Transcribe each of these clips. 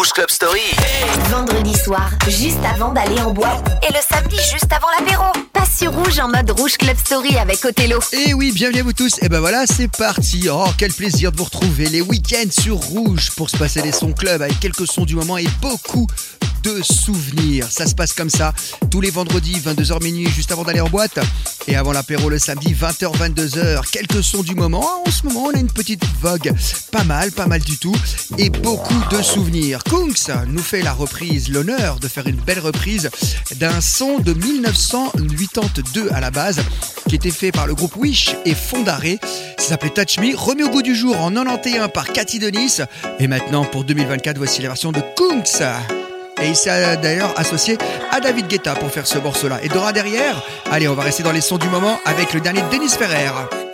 Rouge Club Story. Vendredi soir, juste avant d'aller en boîte. Et le samedi, juste avant l'apéro. Passe sur Rouge en mode Rouge Club Story avec Othello. Et oui, bienvenue à vous tous. Et ben voilà, c'est parti. Oh, quel plaisir de vous retrouver les week-ends sur Rouge pour se passer les sons club avec quelques sons du moment et beaucoup de souvenirs. Ça se passe comme ça tous les vendredis 22h minuit juste avant d'aller en boîte et avant l'apéro le samedi 20h 22h. Quelques sons du moment. En ce moment, on a une petite vogue. Pas mal, pas mal du tout et beaucoup de souvenirs. Kunks nous fait la reprise, l'honneur de faire une belle reprise d'un son de 1982 à la base qui était fait par le groupe Wish et Fondaré. Ça s'appelait Touch Me, remis au goût du jour en 91 par Cathy Denis. Et maintenant, pour 2024, voici la version de Kunks. Et il s'est d'ailleurs associé à David Guetta pour faire ce morceau-là. Et Dora derrière Allez, on va rester dans les sons du moment avec le dernier Denis Ferrer.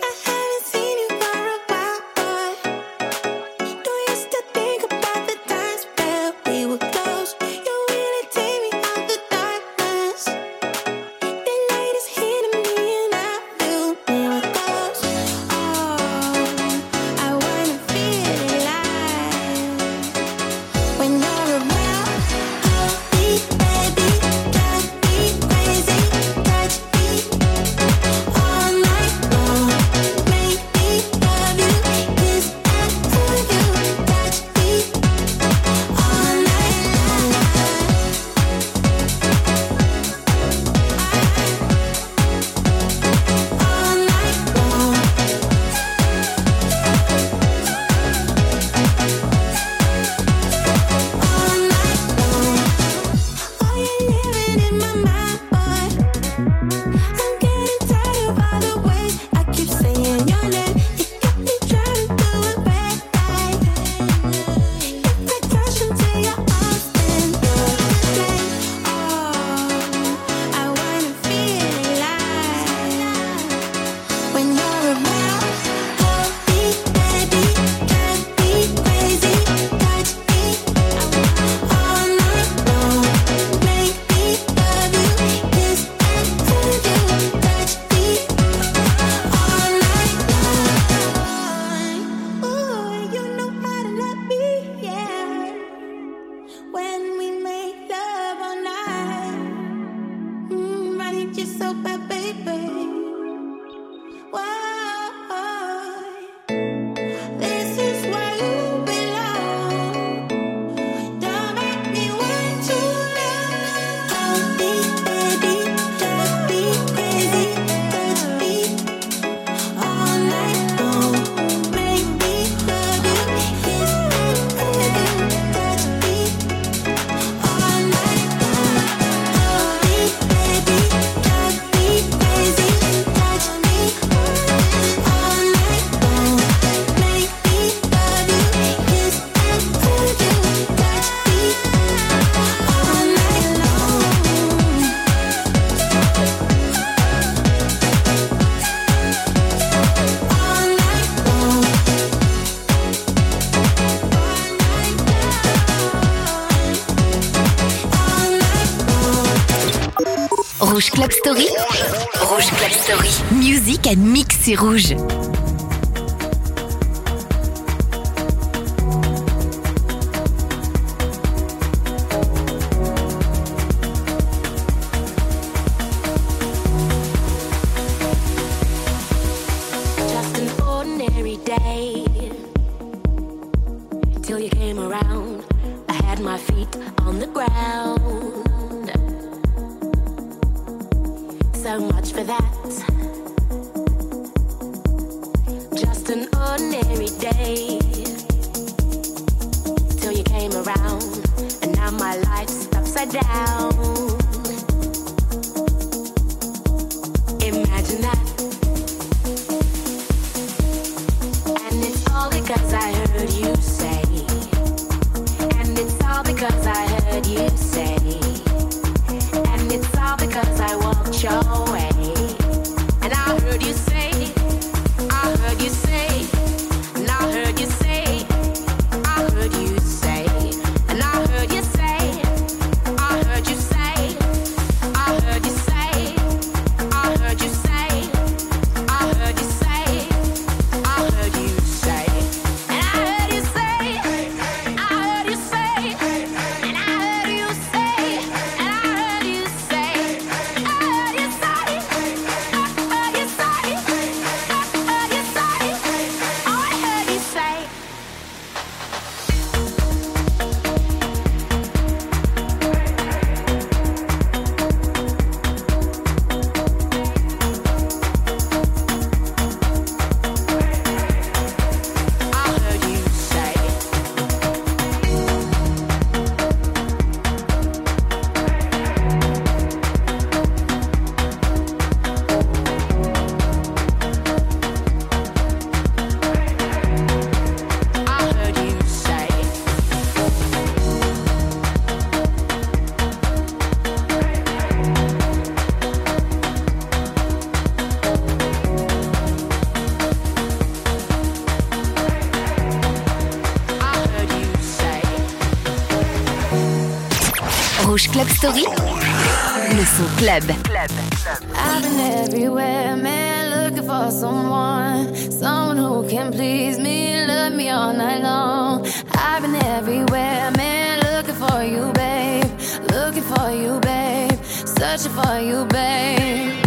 Club Story. Rouge Club Story. Music and Mix, c'est rouge. Story, le son. I've been everywhere, man, looking for someone, someone who can please me, love me all night long. I've been everywhere, man, looking for you, babe, looking for you, babe, searching for you, babe.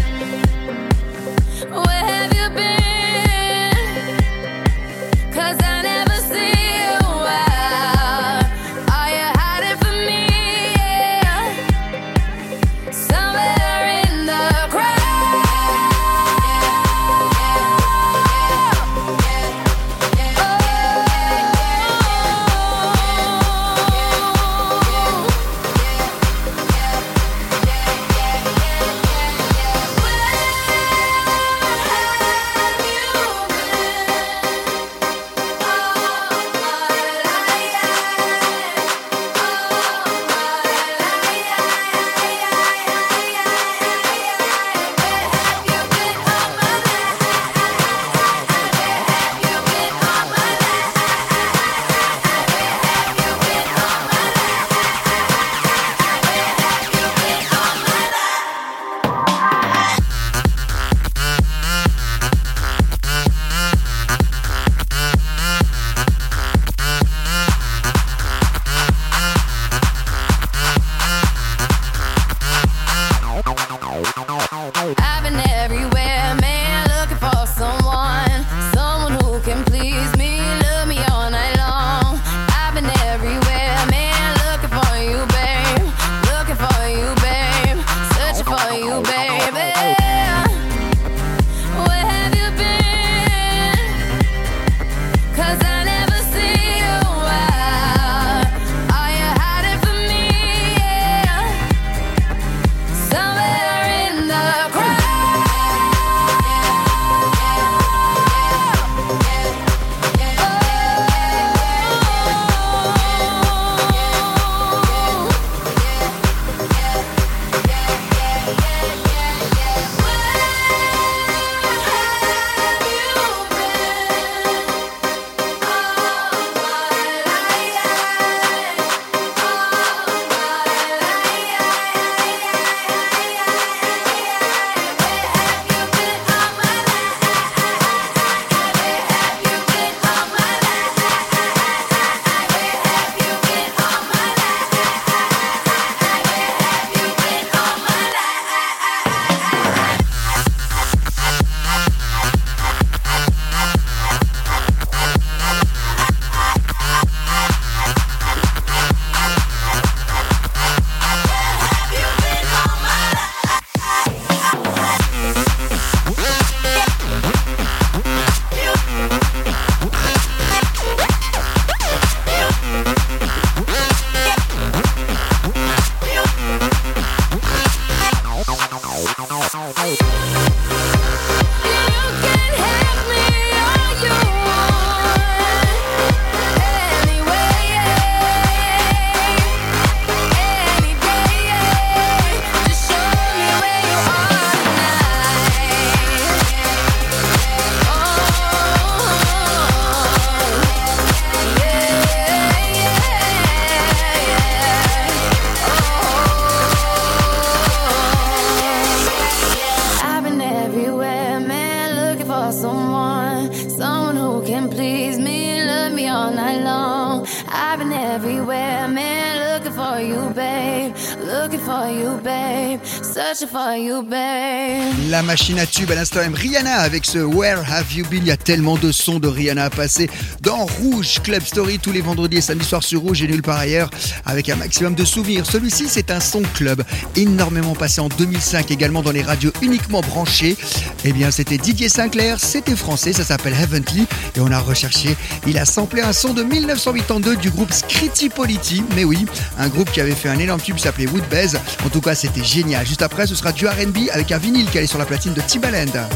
Machine à à l'instant même Rihanna avec ce Where Have You Been? Il y a tellement de sons de Rihanna à passer dans Rouge Club Story tous les vendredis et samedis soirs sur Rouge et nulle part ailleurs avec un maximum de souvenirs. Celui-ci c'est un son club énormément passé en 2005 également dans les radios uniquement branchées. Eh bien c'était Didier Sinclair, c'était français, ça s'appelle Heavenly et on a recherché, il a samplé un son de 1982 du groupe Scritti Politti. Mais oui, un groupe qui avait fait un énorme tube s'appelait Woodbase. En tout cas c'était génial. Juste après ce sera du R&B avec un vinyle qui allait sur la platine de Timbaland. talenten.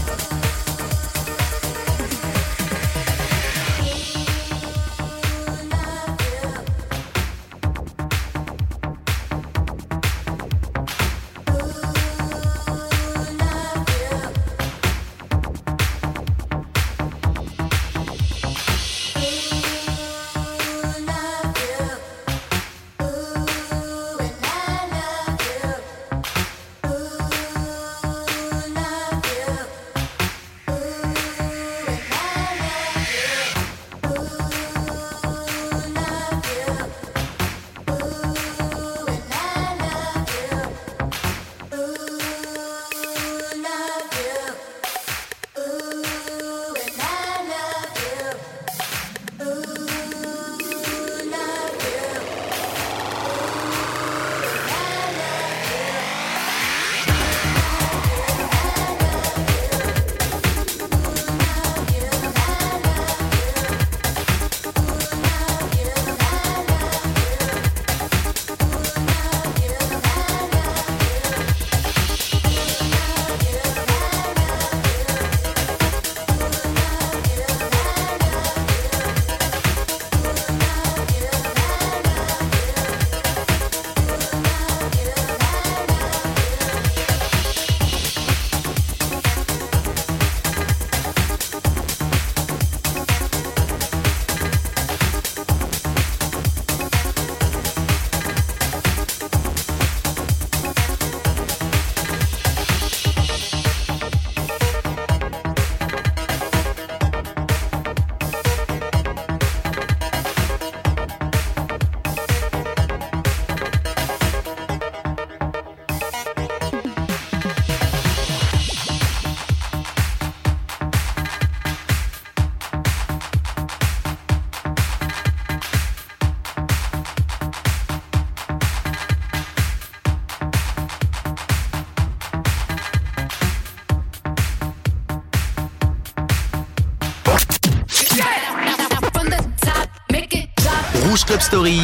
Story.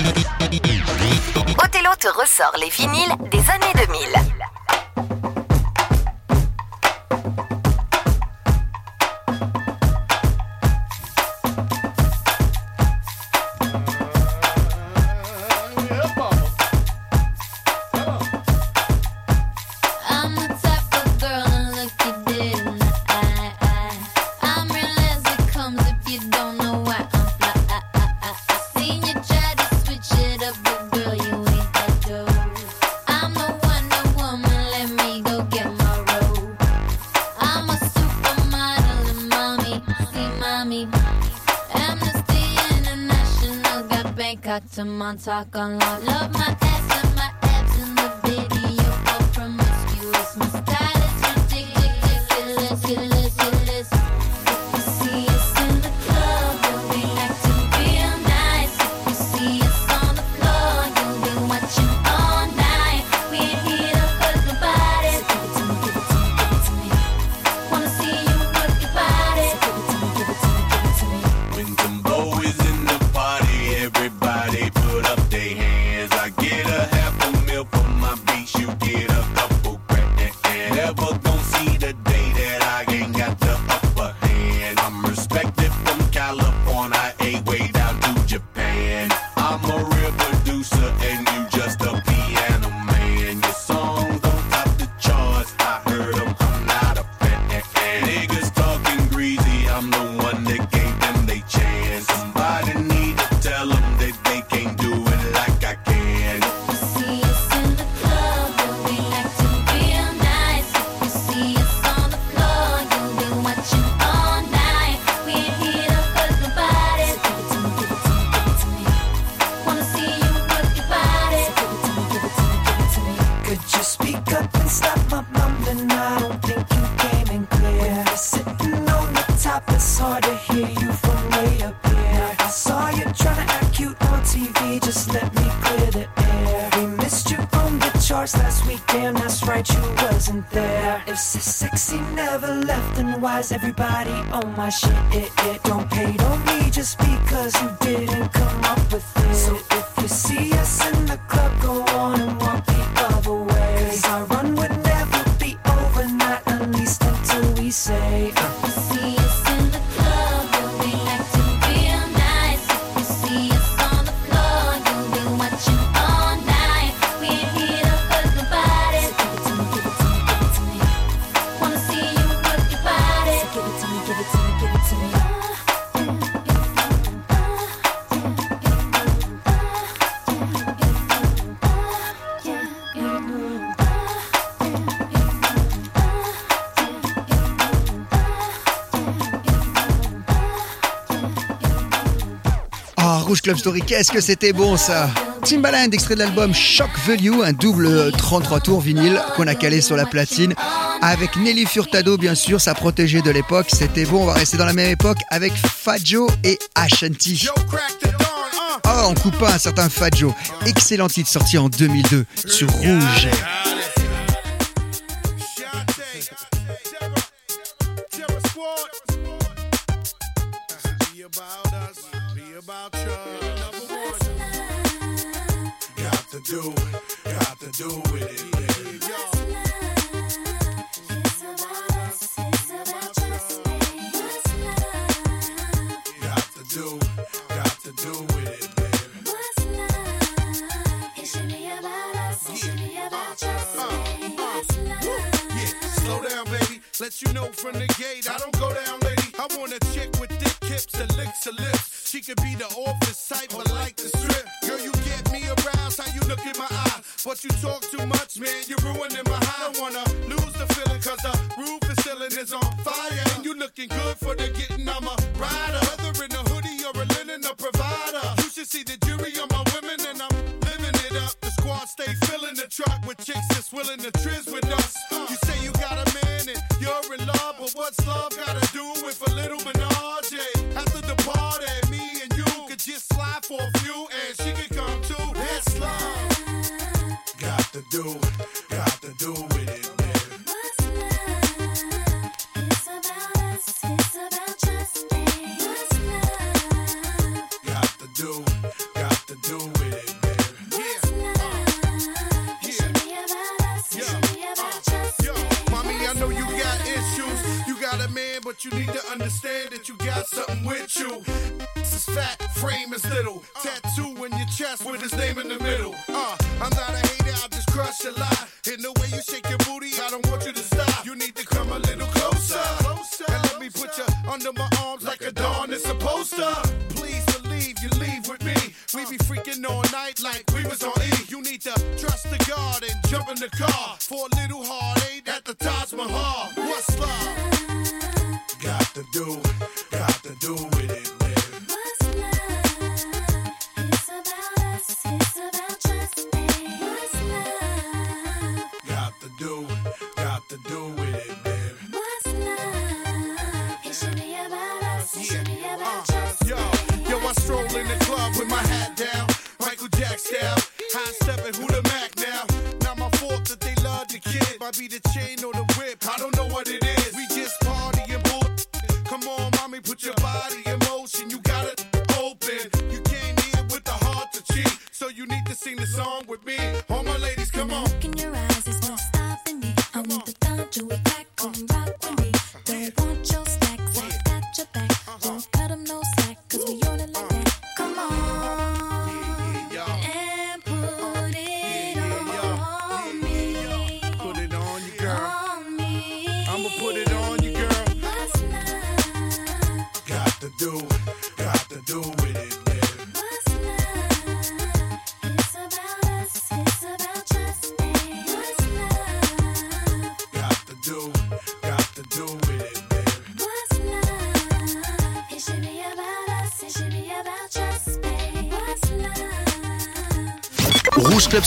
Othello te ressort les vinyles des années 2000. on, talk on, love. love everybody on my shit, it, it. Story. Qu'est-ce que c'était bon ça? Timbaland, extrait de l'album Shock Value, un double euh, 33 tours vinyle qu'on a calé sur la platine. Avec Nelly Furtado, bien sûr, sa protégée de l'époque. C'était bon, on va rester dans la même époque avec Fadjo et Ashanti. Oh, on coupe pas un certain Fadjo. Excellent titre sorti en 2002 sur Rouge. Plus, you talk too much, man. You're ruining my high. I wanna lose the feeling, cause the roof is still in his on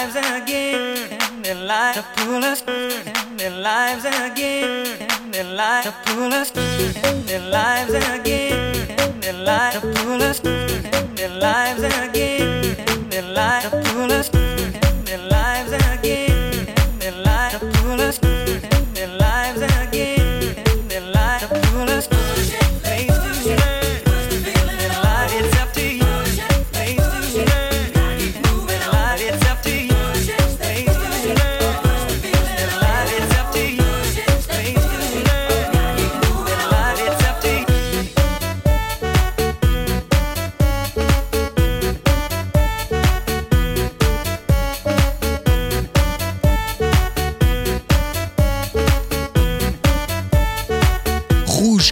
lives again, their like to pull us, their lives again, their like to pull us, their lives again, their like to pull us, their lives again, their like to pull us.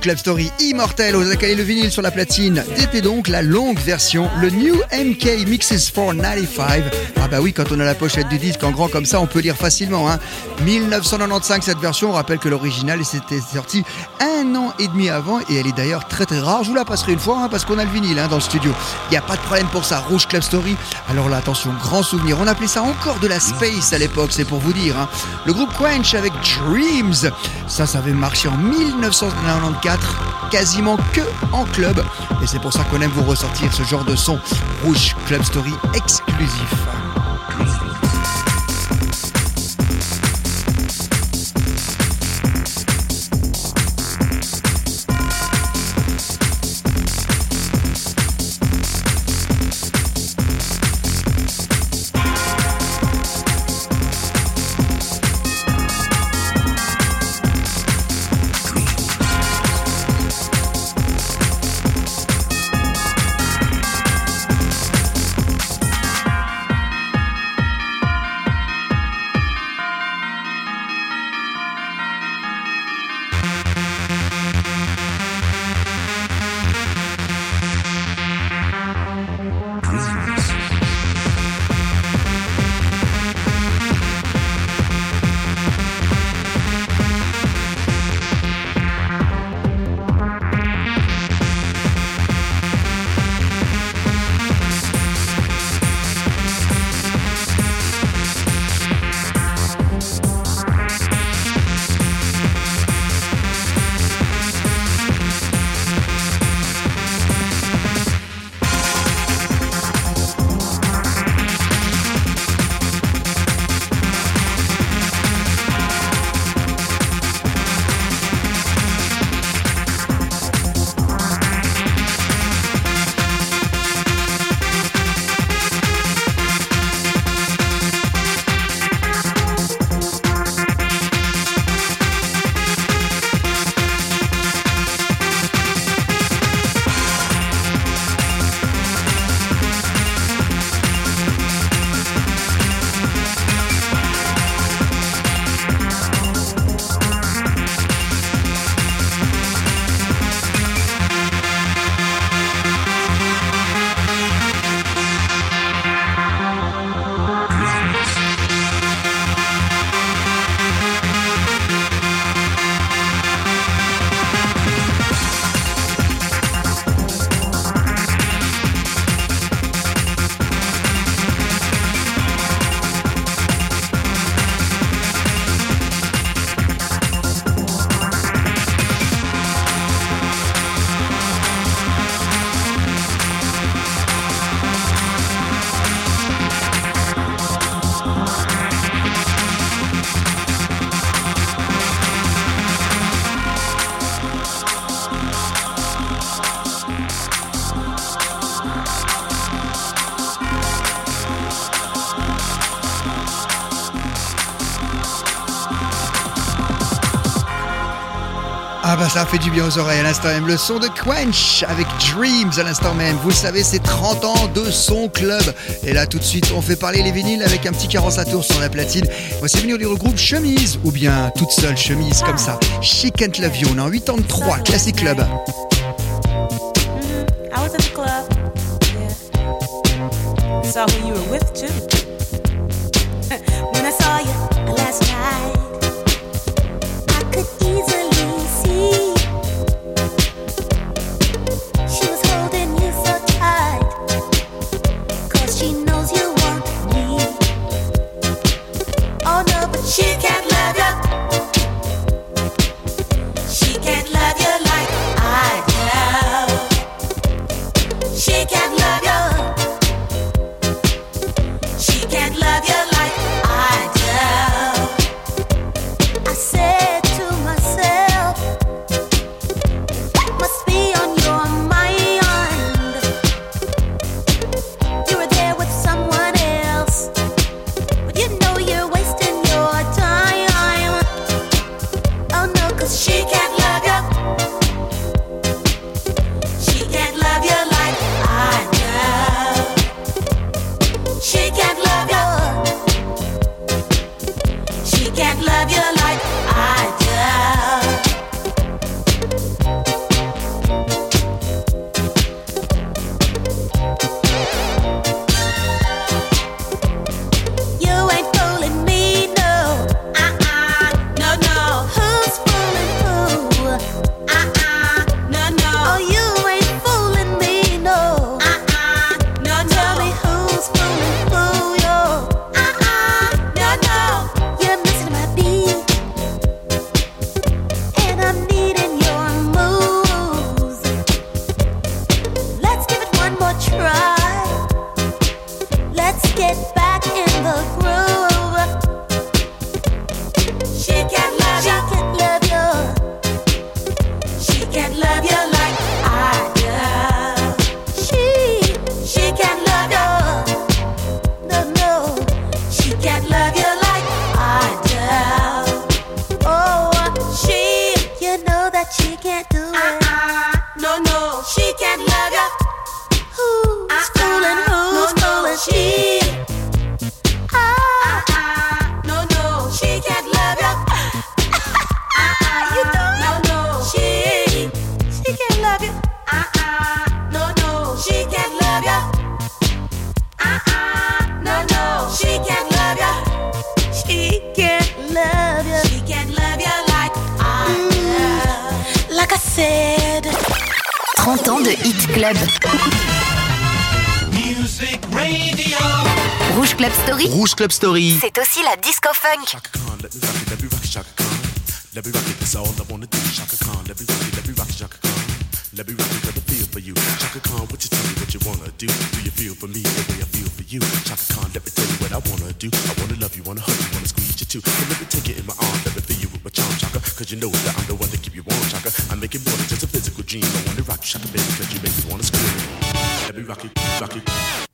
Club Story immortel aux accolés le vinyle sur la platine. C'était donc la longue version, le New MK Mixes for 95. Ah bah oui, quand on a la pochette du disque en grand comme ça, on peut lire facilement. Hein. 1995 cette version, on rappelle que l'original c'était sorti un an et demi avant et elle est d'ailleurs très très rare. Je vous la passerai une fois hein, parce qu'on a le vinyle hein, dans le studio. Il n'y a pas de problème pour ça, Rouge Club Story. Alors là, attention, grand souvenir. On appelait ça encore de la space à l'époque, c'est pour vous dire. hein. Le groupe Quench avec Dreams. Ça, ça avait marché en 1994, quasiment que en club. Et c'est pour ça qu'on aime vous ressortir ce genre de son Rouge Club Story exclusif. Ça fait du bien aux oreilles à l'instant même. Le son de Quench avec Dreams à l'instant même. Vous le savez, c'est 30 ans de son club. Et là tout de suite, on fait parler les vinyles avec un petit carence à tour sur la platine. Voici venu du regroupe Chemise ou bien toute seule chemise comme ça. She Can't Love You. On est en 83, classique club. Yeah. Saw who you were with too. when I saw you last night, Rouge Club Story, Rouge Club Story. c'est aussi la disco funk. Let me rock it, let me rock it, Chaka Khan. Let me rock it, that's all I wanna do. Chaka Khan, let me rock it, let me rock it, Chaka Khan. Let me rock it, got a feel for you. Chaka Khan, what you tell me what you wanna do? Do you feel for me the way I feel for you? Chaka Khan, let me tell you what I wanna do. I wanna love you, wanna hug you, wanna squeeze you too. So let me take it in my arms, let me feel you with my charm, Chaka. Cause you know that I'm the one to keep you warm, Chaka. I make it more than just a physical dream. I wanna rock you, Chaka, baby, cause you make me wanna scream. Let me rock it, rock it.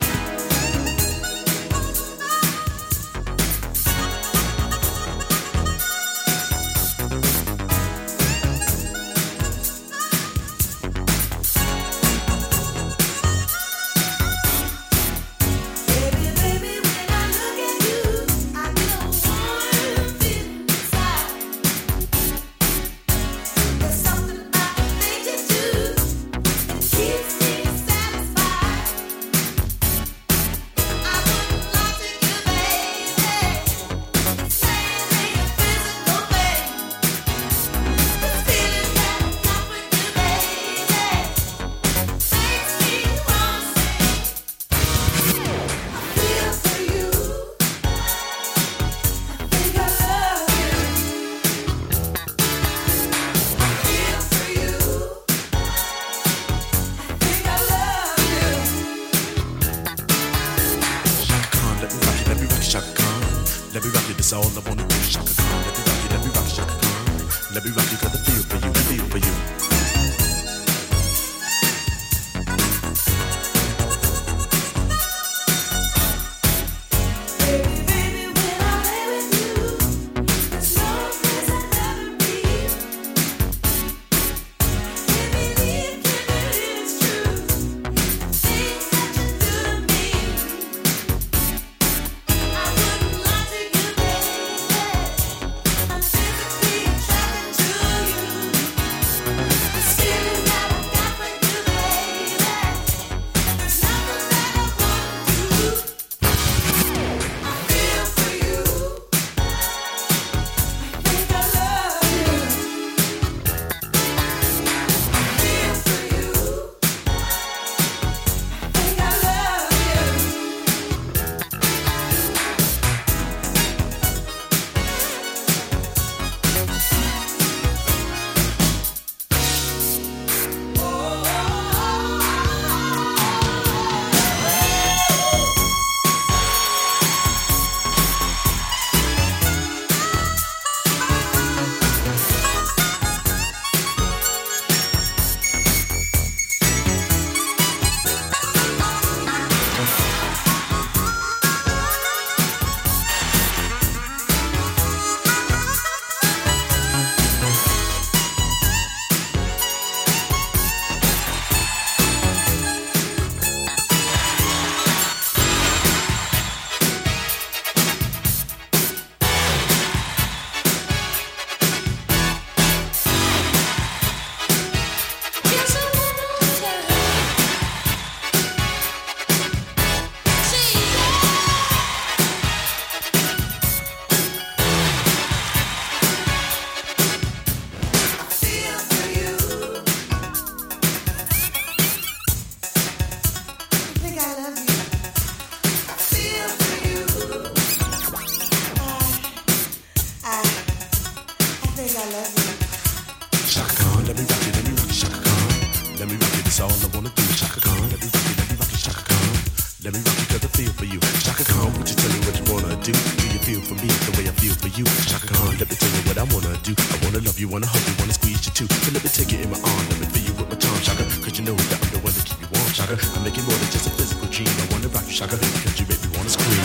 Do. I wanna love you, wanna hug you, wanna squeeze you too. So let me take it in my arm, let me feel you with my charm, Chaka. Cause you know that I'm the one to keep you warm, Chaka. I make it more than just a physical dream. I wanna rock you, Chaka, because you make me wanna scream.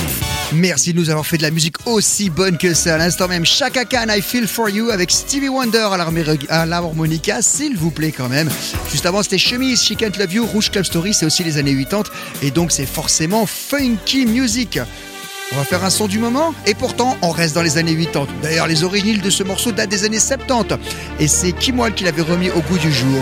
Merci de nous avoir fait de la musique aussi bonne que ça. À l'instant même, Chaka Khan, I Feel For You avec Stevie Wonder à l'harmonica, s'il vous plaît quand même. Juste avant, c'était Chemise, She Can't Love You, Rouge Club Story, c'est aussi les années 80 et donc c'est forcément funky music. On va faire un son du moment et pourtant on reste dans les années 80. D'ailleurs, les origines de ce morceau datent des années 70 et c'est Kimwal qui l'avait remis au goût du jour.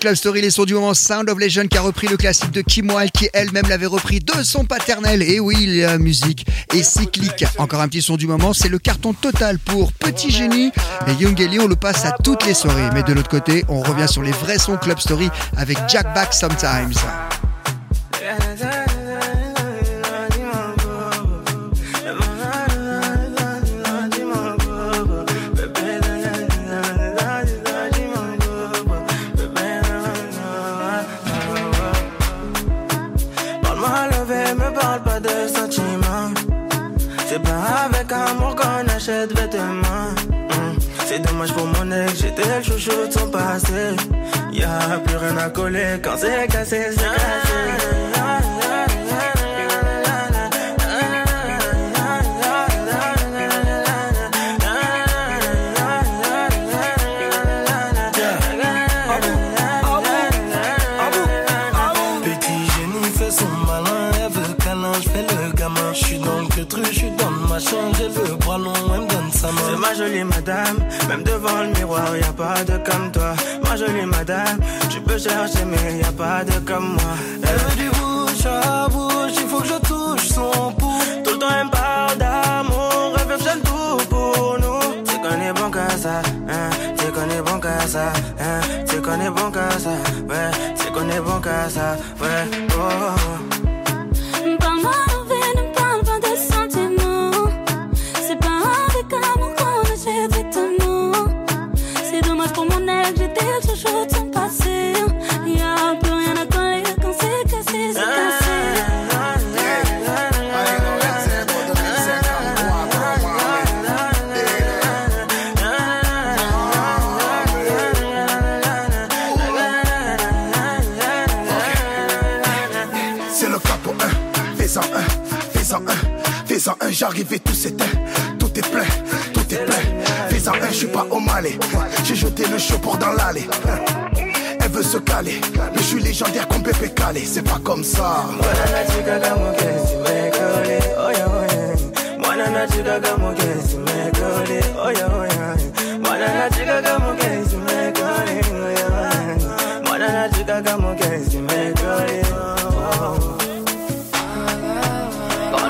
Club Story, les sons du moment Sound of Legend qui a repris le classique de Kim Wilde qui elle-même l'avait repris de son paternel. Et oui, la musique est cyclique. Encore un petit son du moment, c'est le carton total pour Petit Génie. Et Young Ellie, on le passe à toutes les soirées. Mais de l'autre côté, on revient sur les vrais sons Club Story avec Jack Back Sometimes. Long, elle me donne sa main. C'est ma jolie madame, même devant le miroir, y a pas de comme toi. Jolie madame, tu peux chercher, mais y a pas de comme moi. Elle veut du bouche à bouche, il faut que je touche son pouls. Tout le temps elle parle d'amour, elle veut faire tout pour nous. Qu'on est bon qu'à ça, hein, qu'on est bon qu'à ça, hein, qu'on est bon qu'à ça, ouais, qu'on est bon qu'à ça, ouais, oh. oh. Et tout s'éteint, tout est plein, tout est plein. Fais-en un, je suis pas au malais, j'ai jeté le pour dans l'allée. Elle veut se caler, mais je suis légendaire comme Pépé Calé, c'est pas comme ça.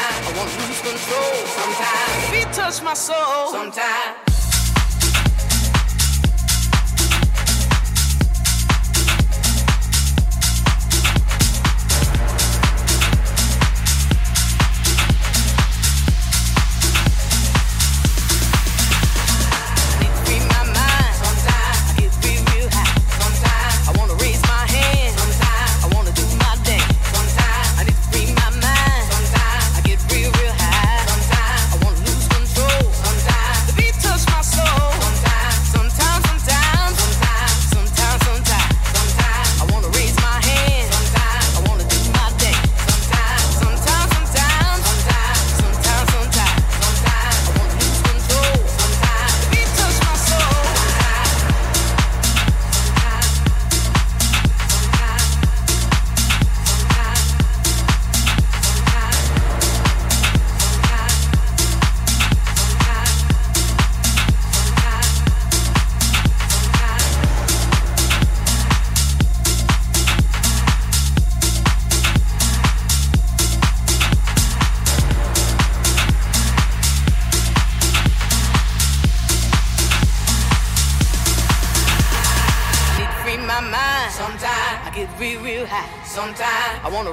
I wanna lose control. Sometimes the beat touch my soul. Sometimes, sometimes, sometimes, sometimes, sometimes,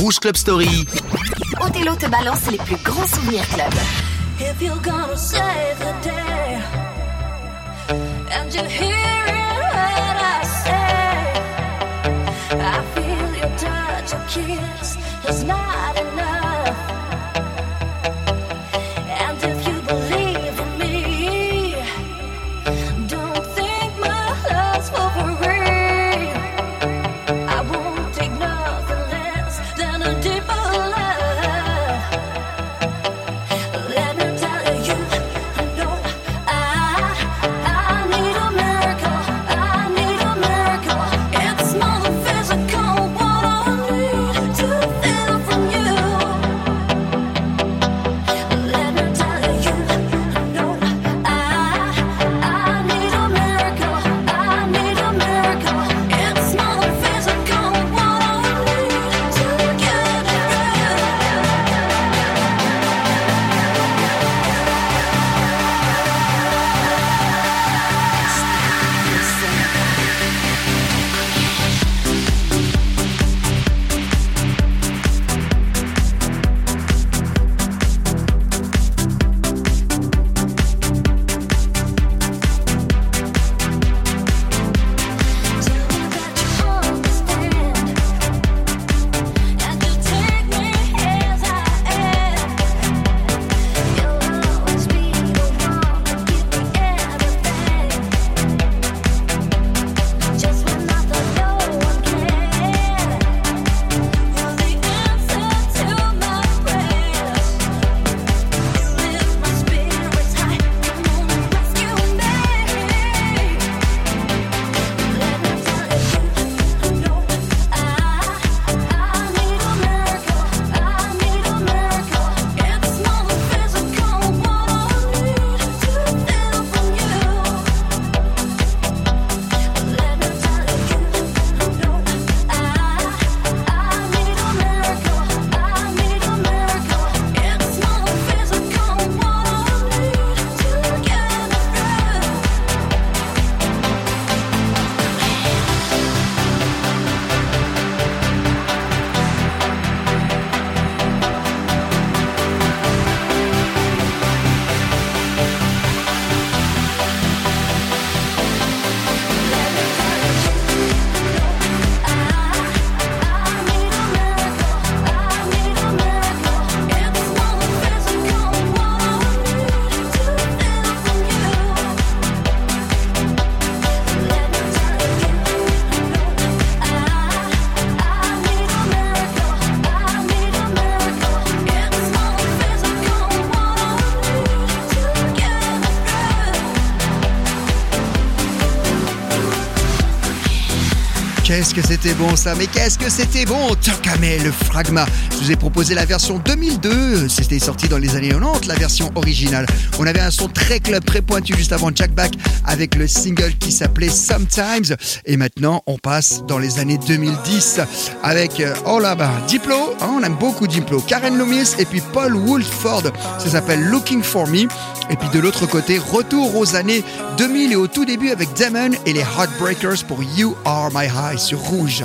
Rouge Club Story. Othello te balance les plus grands souvenirs club. If you're gonna save the day, kiss is not enough. Qu'est-ce que c'était bon ça, mais qu'est-ce que c'était bon? Tokame, le Fragma. Je vous ai proposé la version 2002, c'était sorti dans les années 90, la version originale. On avait un son très club, très pointu juste avant Jack Back avec le single qui s'appelait Sometimes. Et maintenant, on passe dans les années 2010 avec, euh, oh là-bas, Diplo, hein, on aime beaucoup Diplo, Karen Loomis et puis Paul Woolford. Ça s'appelle Looking for Me. Et puis de l'autre côté, retour aux années 2000 et au tout début avec Damon et les Heartbreakers pour You Are My High Rouge.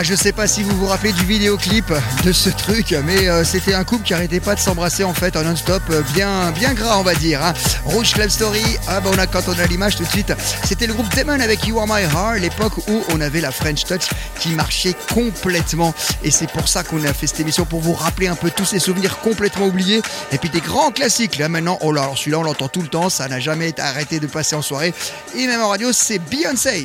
Ah, je sais pas si vous vous rappelez du vidéoclip de ce truc, mais euh, c'était un couple qui arrêtait pas de s'embrasser en fait en non-stop, euh, bien, bien gras on va dire. hein. Rouge Club Story, ah bah on a quand on a l'image tout de suite. C'était le groupe Demon avec You Are My Heart, l'époque où on avait la French Touch qui marchait complètement. Et c'est pour ça qu'on a fait cette émission pour vous rappeler un peu tous ces souvenirs complètement oubliés. Et puis des grands classiques. Là maintenant, oh là, celui-là on l'entend tout le temps, ça n'a jamais été arrêté de passer en soirée. Et même en radio, c'est Beyoncé.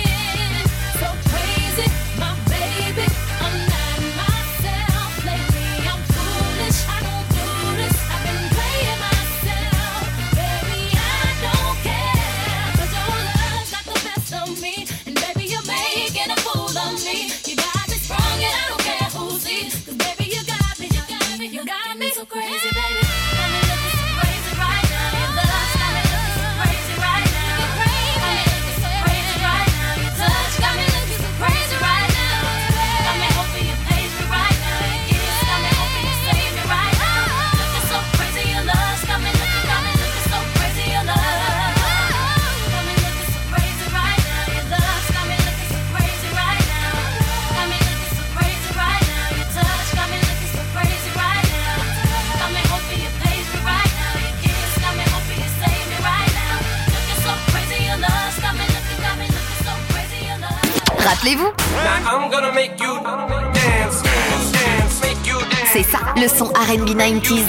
c'est ça, le son R&B 90s.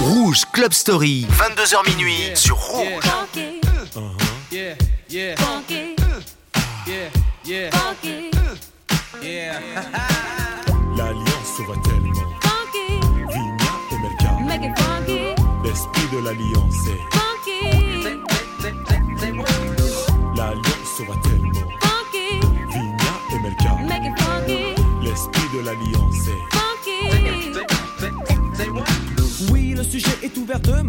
Rouge Club Story, 22h minuit sur Rouge. Yeah, yeah. Funky, Yeah, yeah, funky, yeah. L'alliance se voit tellement. funky, Vigna et Melka. make it funky, L'esprit de l'alliance est.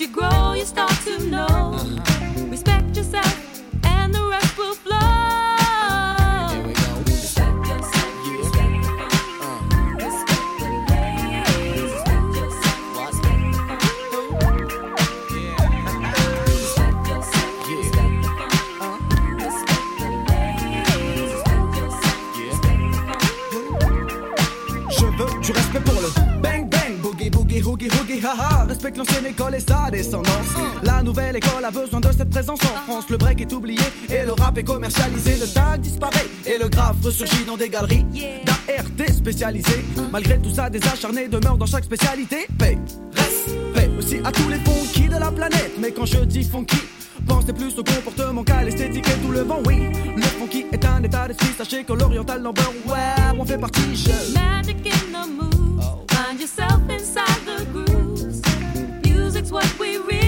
you grow, you start to know. Uh-huh. Respect yourself, and the rest will flow. We go. Respect yourself, respect the Respect the ladies, respect yourself, respect the respect the ladies, respect yourself, respect the. Je veux pour le bang bang, boogie boogie, hoogie hoogie, haha. Respecte l'ancienne école et sa descendance. La nouvelle école a besoin de cette présence en France. Le break est oublié et le rap est commercialisé. Le tag disparaît et le graphe ressurgit dans des galeries d'ART spécialisées. Malgré tout ça, des acharnés demeurent dans chaque spécialité. Paix, respect aussi à tous les funky de la planète. Mais quand je dis funky, Pensez plus au comportement qu'à l'esthétique et tout le vent, oui. Le funky est un état d'esprit, sachez que l'oriental number, ouais, on fait partie, je. Magic in the mood. Find yourself inside the grooves. What we really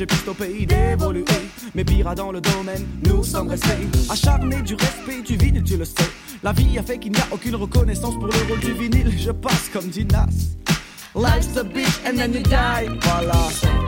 Empêché plus au pays d'évoluer. Mais pire dans le domaine, nous sommes restés acharnés du respect du vinyle, tu le sais. La vie a fait qu'il n'y a aucune reconnaissance pour le rôle du vinyle. Je passe comme dit Nas. Life's a bitch and then you die. Voilà.